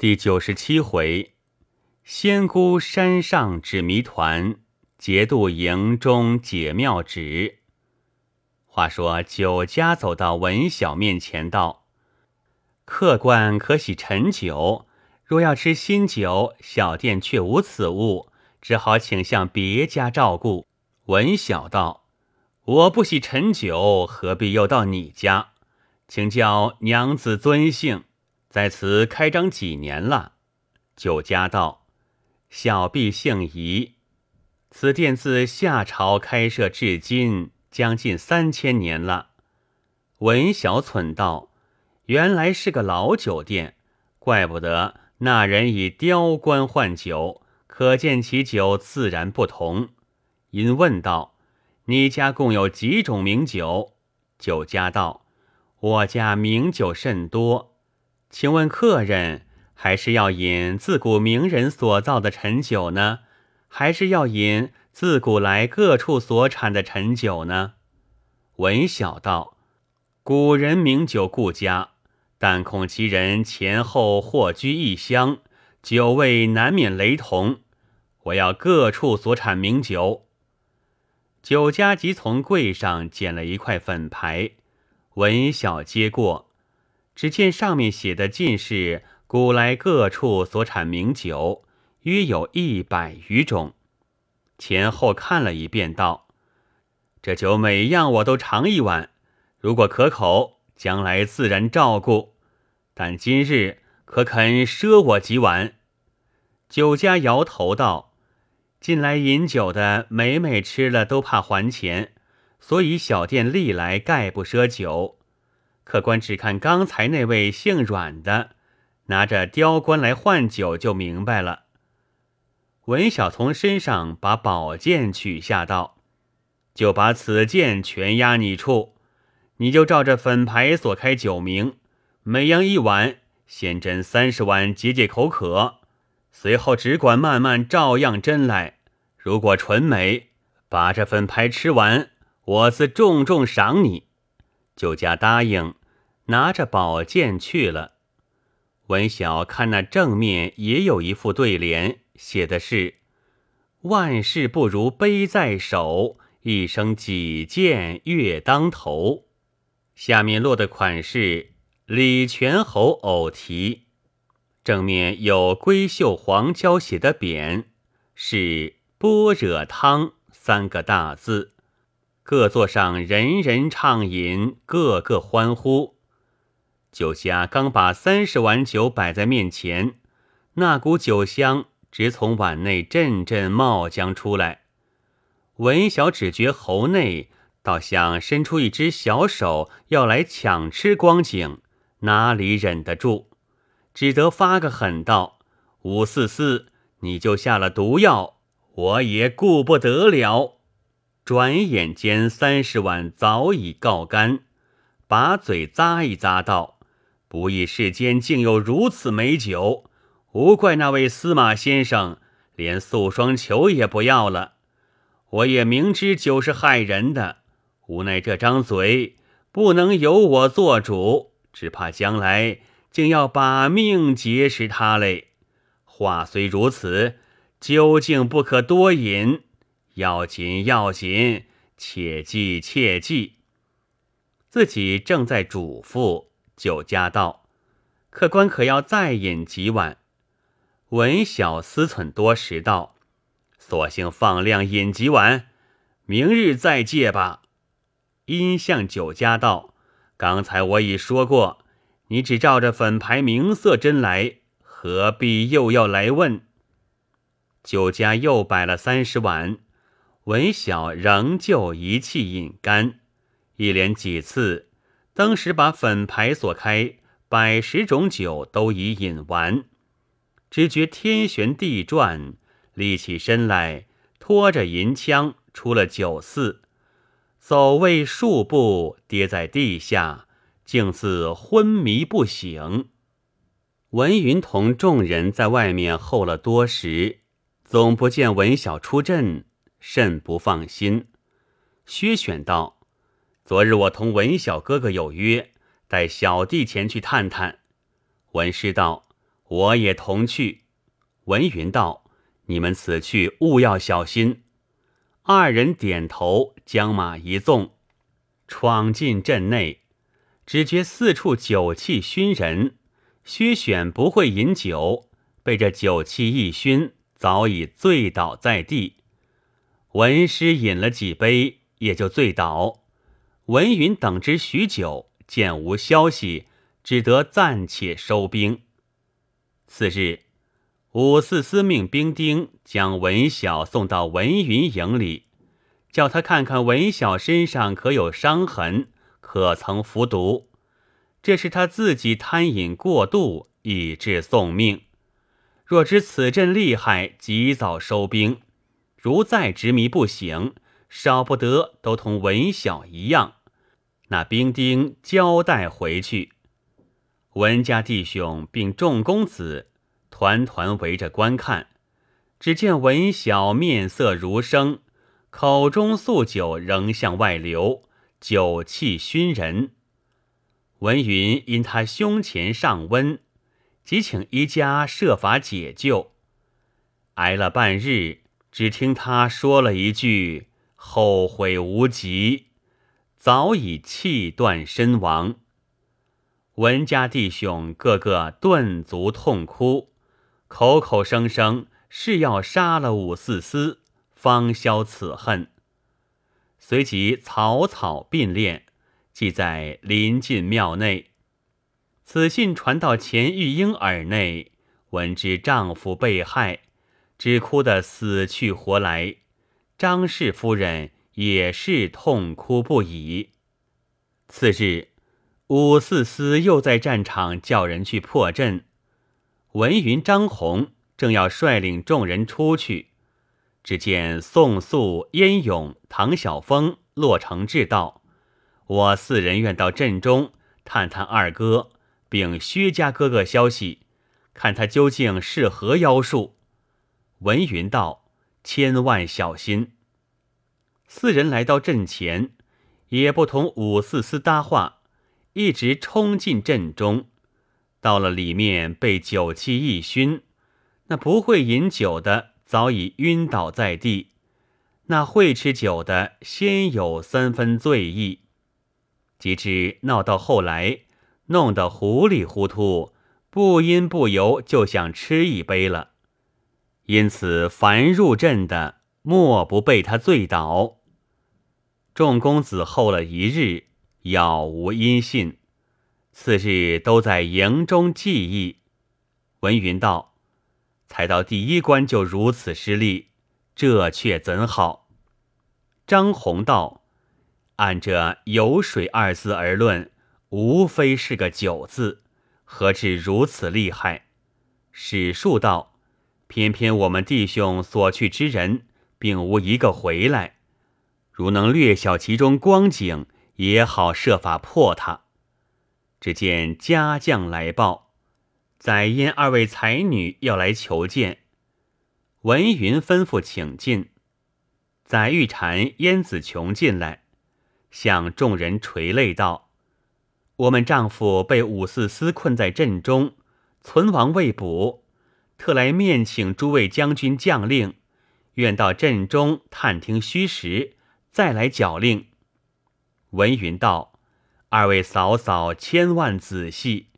第九十七回，仙姑山上指谜团，节度营中解妙旨。话说酒家走到文小面前道：“客官可喜陈酒，若要吃新酒，小店却无此物，只好请向别家照顾。”文小道：“我不喜陈酒，何必又到你家？请教娘子尊姓？”在此开张几年了？酒家道：“小婢姓宜，此店自夏朝开设至今，将近三千年了。”文小蠢道：“原来是个老酒店，怪不得那人以雕棺换酒，可见其酒自然不同。”因问道：“你家共有几种名酒？”酒家道：“我家名酒甚多。”请问客人还是要饮自古名人所造的陈酒呢，还是要饮自古来各处所产的陈酒呢？文小道：古人名酒顾家，但恐其人前后或居异乡，酒味难免雷同。我要各处所产名酒。酒家即从柜上捡了一块粉牌，文小接过。只见上面写的尽是古来各处所产名酒，约有一百余种。前后看了一遍，道：“这酒每样我都尝一碗，如果可口，将来自然照顾。但今日可肯赊我几碗？”酒家摇头道：“近来饮酒的，每每吃了都怕还钱，所以小店历来概不赊酒。”客官只看刚才那位姓阮的拿着雕棺来换酒，就明白了。文小从身上把宝剑取下，道：“就把此剑全押你处，你就照着粉牌所开酒名，每样一碗，先斟三十碗解解口渴，随后只管慢慢照样斟来。如果纯美，把这粉牌吃完，我自重重赏你。”酒家答应。拿着宝剑去了。文晓看那正面也有一副对联，写的是“万事不如杯在手，一生几剑月当头”。下面落的款式李全侯偶题，正面有闺秀黄娇写的匾，是“般若汤”三个大字。各座上人人畅饮，个个欢呼。酒家刚把三十碗酒摆在面前，那股酒香直从碗内阵阵冒将出来。文小只觉喉内倒像伸出一只小手要来抢吃光景，哪里忍得住？只得发个狠道：“五四四，你就下了毒药，我也顾不得了。”转眼间三十碗早已告干，把嘴咂一咂道。不意世间竟有如此美酒，无怪那位司马先生连素双球也不要了。我也明知酒是害人的，无奈这张嘴不能由我做主，只怕将来竟要把命结识他嘞。话虽如此，究竟不可多饮，要紧要紧，切记切记。自己正在嘱咐。酒家道：“客官可要再饮几碗？”文小思忖多时道：“索性放量饮几碗，明日再借吧。”因向酒家道：“刚才我已说过，你只照着粉牌名色斟来，何必又要来问？”酒家又摆了三十碗，文小仍旧一气饮干，一连几次。当时把粉牌所开百十种酒都已饮完，只觉天旋地转，立起身来，拖着银枪出了酒肆，走未数步，跌在地下，竟似昏迷不醒。文云同众人在外面候了多时，总不见文晓出阵，甚不放心。薛选道。昨日我同文小哥哥有约，带小弟前去探探。文师道：“我也同去。”文云道：“你们此去务要小心。”二人点头，将马一纵，闯进镇内，只觉四处酒气熏人。薛选不会饮酒，被这酒气一熏，早已醉倒在地。文师饮了几杯，也就醉倒。文云等之许久，见无消息，只得暂且收兵。次日。武四司命兵丁将文晓送到文云营里，叫他看看文晓身上可有伤痕，可曾服毒。这是他自己贪饮过度，以致送命。若知此阵厉害，及早收兵；如再执迷不醒，少不得都同文晓一样。那兵丁交代回去，文家弟兄并众公子。团团围着观看，只见文晓面色如生，口中素酒仍向外流，酒气熏人。文云因他胸前上温，即请医家设法解救。挨了半日，只听他说了一句：“后悔无及”，早已气断身亡。文家弟兄个个顿足痛哭。口口声声是要杀了武四思，方消此恨。随即草草并列，记在临近庙内。此信传到钱玉英耳内，闻知丈夫被害，只哭得死去活来。张氏夫人也是痛哭不已。次日，武四思又在战场叫人去破阵。文云、张宏正要率领众人出去，只见宋肃、燕勇、唐晓峰、骆承志道：“我四人愿到阵中探探二哥，并薛家哥哥消息，看他究竟是何妖术。”文云道：“千万小心。”四人来到阵前，也不同武四思搭话，一直冲进阵中。到了里面，被酒气一熏，那不会饮酒的早已晕倒在地；那会吃酒的，先有三分醉意。及至闹到后来，弄得糊里糊涂，不因不由就想吃一杯了。因此，凡入阵的，莫不被他醉倒。众公子候了一日，杳无音信。次日都在营中记忆。文云道：“才到第一关就如此失利，这却怎好？”张宏道：“按这‘有水’二字而论，无非是个‘酒’字，何至如此厉害？”史树道：“偏偏我们弟兄所去之人，并无一个回来。如能略晓其中光景，也好设法破他。”只见家将来报，载燕二位才女要来求见。文云吩咐请进。载玉蝉、燕子琼进来，向众人垂泪道：“我们丈夫被武四思困在阵中，存亡未卜，特来面请诸位将军将令，愿到阵中探听虚实，再来缴令。”文云道。二位嫂嫂，千万仔细。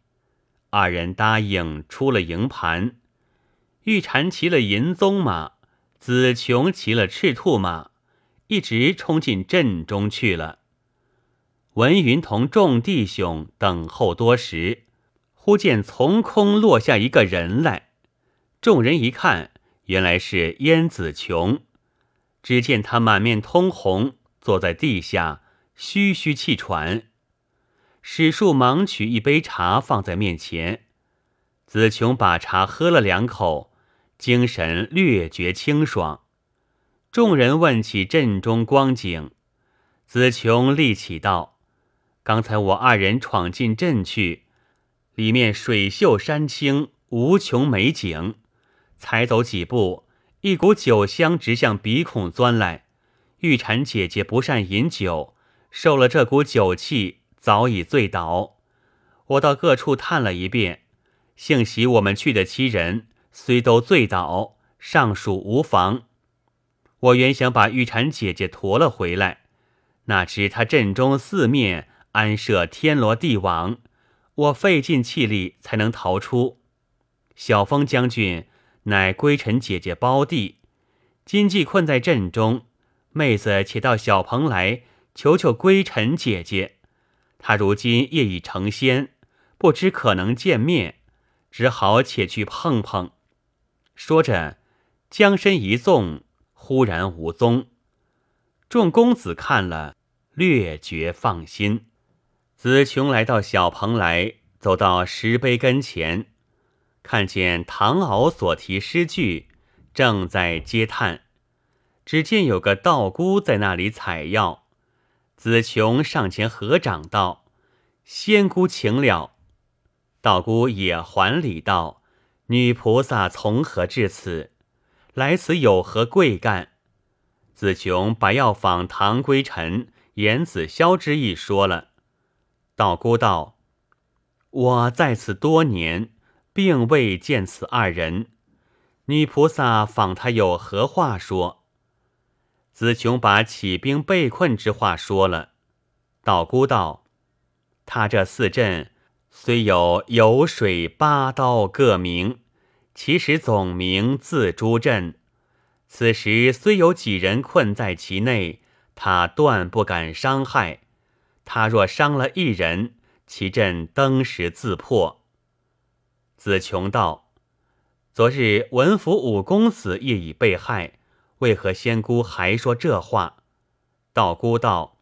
二人答应，出了营盘。玉蝉骑了银鬃马，紫琼骑了赤兔马，一直冲进阵中去了。文云同众弟兄等候多时，忽见从空落下一个人来。众人一看，原来是燕子琼。只见他满面通红，坐在地下，吁吁气喘。史树忙取一杯茶放在面前，子琼把茶喝了两口，精神略觉清爽。众人问起阵中光景，子琼立起道：“刚才我二人闯进阵去，里面水秀山清，无穷美景。才走几步，一股酒香直向鼻孔钻来。玉蝉姐姐不善饮酒，受了这股酒气。”早已醉倒，我到各处探了一遍，幸喜我们去的七人虽都醉倒，尚属无妨。我原想把玉蝉姐姐驮了回来，哪知她阵中四面安设天罗地网，我费尽气力才能逃出。小风将军乃归尘姐姐胞弟，今既困在阵中，妹子且到小蓬来求求归尘姐姐。她如今业已成仙，不知可能见面，只好且去碰碰。说着，将身一纵。忽然无踪，众公子看了，略觉放心。子琼来到小蓬来，走到石碑跟前，看见唐敖所题诗句，正在嗟叹。只见有个道姑在那里采药，子琼上前合掌道：“仙姑请了。”道姑也还礼道：“女菩萨从何至此？”来此有何贵干？子琼把要访唐归尘、言子霄之意说了。道姑道：“我在此多年，并未见此二人。女菩萨访他有何话说？”子琼把起兵被困之话说了。道姑道：“他这四镇虽有油水八刀各名。”其实总名自诸镇，此时虽有几人困在其内，他断不敢伤害。他若伤了一人，其阵登时自破。子琼道：“昨日文府五公子亦已被害，为何仙姑还说这话？”道姑道：“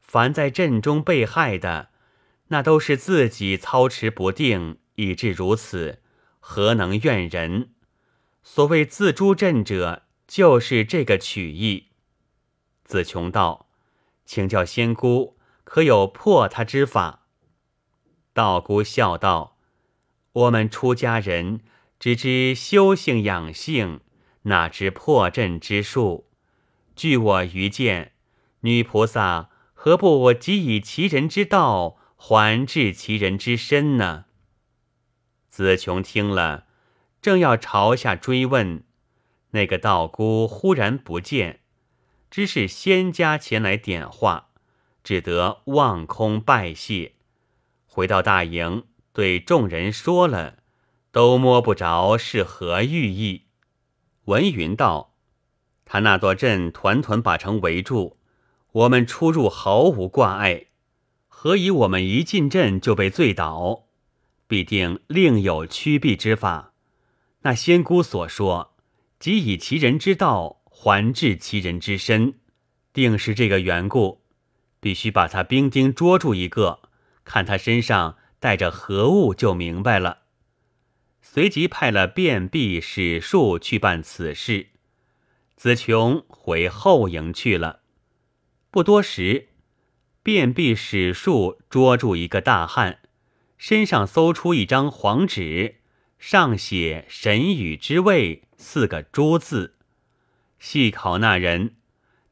凡在阵中被害的，那都是自己操持不定，以致如此。”何能怨人？所谓自诛阵者，就是这个曲意。子琼道：“请教仙姑，可有破他之法？”道姑笑道：“我们出家人只知修行养性，哪知破阵之术？据我愚见，女菩萨何不即以其人之道还治其人之身呢？”子琼听了，正要朝下追问，那个道姑忽然不见，知是仙家前来点化，只得望空拜谢。回到大营，对众人说了，都摸不着是何寓意。文云道：“他那座阵团团把城围住，我们出入毫无挂碍，何以我们一进阵就被醉倒？”必定另有驱避之法。那仙姑所说，即以其人之道还治其人之身，定是这个缘故。必须把他兵丁捉住一个，看他身上带着何物，就明白了。随即派了便壁史术去办此事。子琼回后营去了。不多时，便壁史术捉住一个大汉。身上搜出一张黄纸，上写“神语之位”四个朱字。细考那人，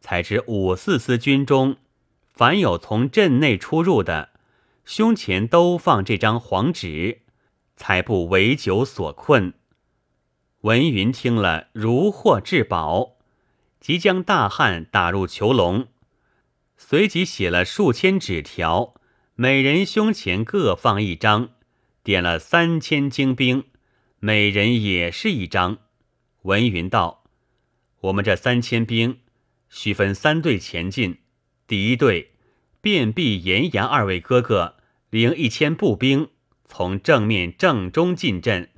才知五四司军中，凡有从镇内出入的，胸前都放这张黄纸，才不为酒所困。文云听了，如获至宝，即将大汉打入囚笼，随即写了数千纸条。每人胸前各放一张，点了三千精兵，每人也是一张。文云道：“我们这三千兵，须分三队前进。第一队，便壁严阳二位哥哥领一千步兵，从正面正中进阵；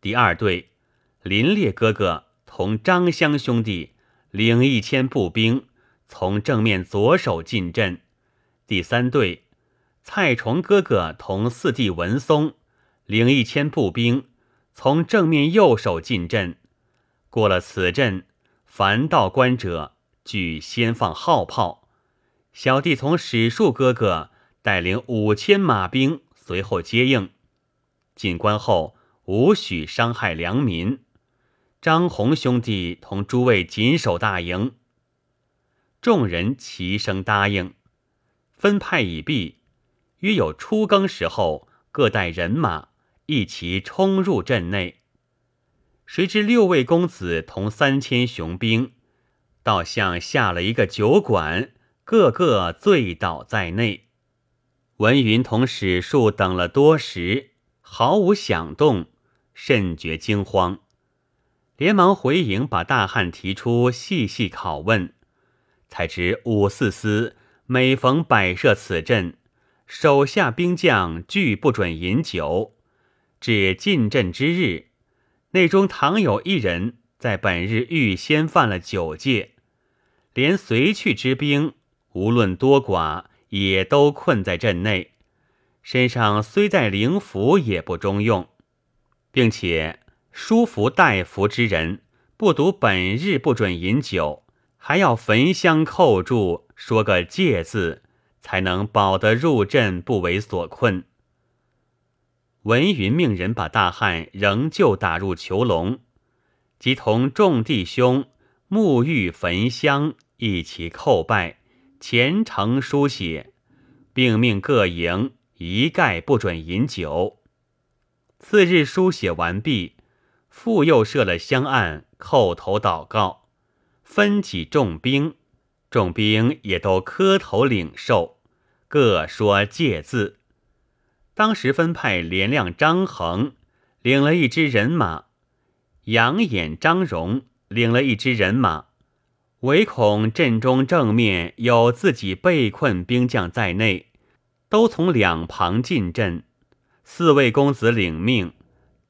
第二队，林烈哥哥同张香兄弟领一千步兵，从正面左手进阵；第三队。”蔡崇哥哥同四弟文松领一千步兵，从正面右手进阵。过了此阵，凡到关者，俱先放号炮。小弟从史树哥哥带领五千马兵，随后接应。进关后，无许伤害良民。张宏兄弟同诸位紧守大营。众人齐声答应。分派已毕。约有初更时候，各带人马一齐冲入阵内。谁知六位公子同三千雄兵，倒像下了一个酒馆，个个醉倒在内。文云同史树等了多时，毫无响动，甚觉惊慌，连忙回营，把大汉提出，细细拷问，才知武四司每逢摆设此阵，手下兵将拒不准饮酒，至进阵之日。内中倘有一人在本日预先犯了九戒，连随去之兵无论多寡，也都困在阵内，身上虽带灵符也不中用，并且书符代符之人不读本日不准饮酒，还要焚香扣住，说个戒字，才能保得入阵不为所困。文云命人把大汉仍旧打入囚笼，即同众弟兄沐浴焚香，一起叩拜，虔诚书写，并命各营一概不准饮酒。次日书写完毕，复又设了香案，叩头祷告，分起众兵，众兵也都磕头领受，各说戒字。当时分派连亮、张衡领了一支人马，杨眼、张荣领了一支人马，唯恐阵中正面有自己被困兵将在内，都从两旁进阵。四位公子领命，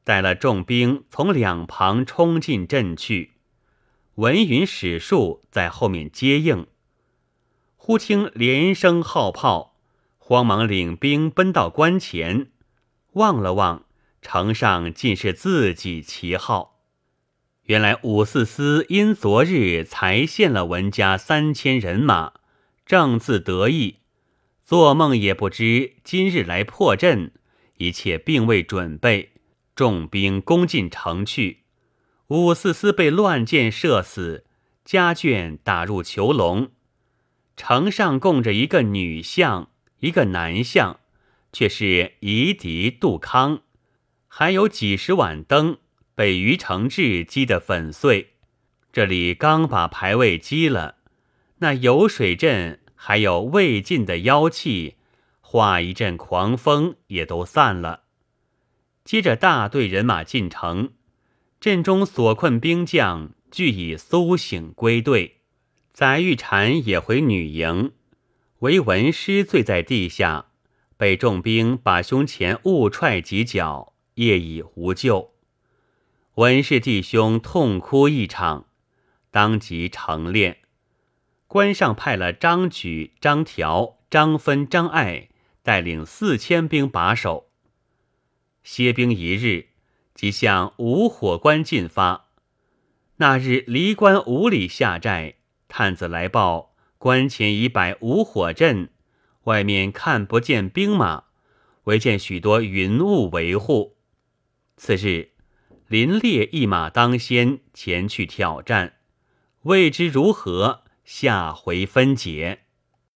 带了重兵从两旁冲进阵去。文云、史树在后面接应。忽听连声号炮。慌忙领兵奔到关前，望了望，城上尽是自己旗号。原来武四司因昨日才献了文家三千人马，正自得意，做梦也不知今日来破阵，一切并未准备，重兵攻进城去。武四司被乱箭射死，家眷打入囚笼，城上供着一个女相。一个男相，却是夷狄杜康，还有几十碗灯被于承志击得粉碎。这里刚把牌位击了，那游水阵还有未尽的妖气，化一阵狂风也都散了。接着大队人马进城，阵中所困兵将俱已苏醒归队，载玉蝉也回女营。唯文师醉在地下，被重兵把胸前误踹几脚，夜已无救。文氏弟兄痛哭一场，当即成殓。关上派了张举、张条、张芬、张爱带领四千兵把守。歇兵一日，即向五火关进发。那日离关五里下寨，探子来报。关前已摆五火阵，外面看不见兵马，唯见许多云雾维护。次日，林烈一马当先前去挑战，未知如何，下回分解。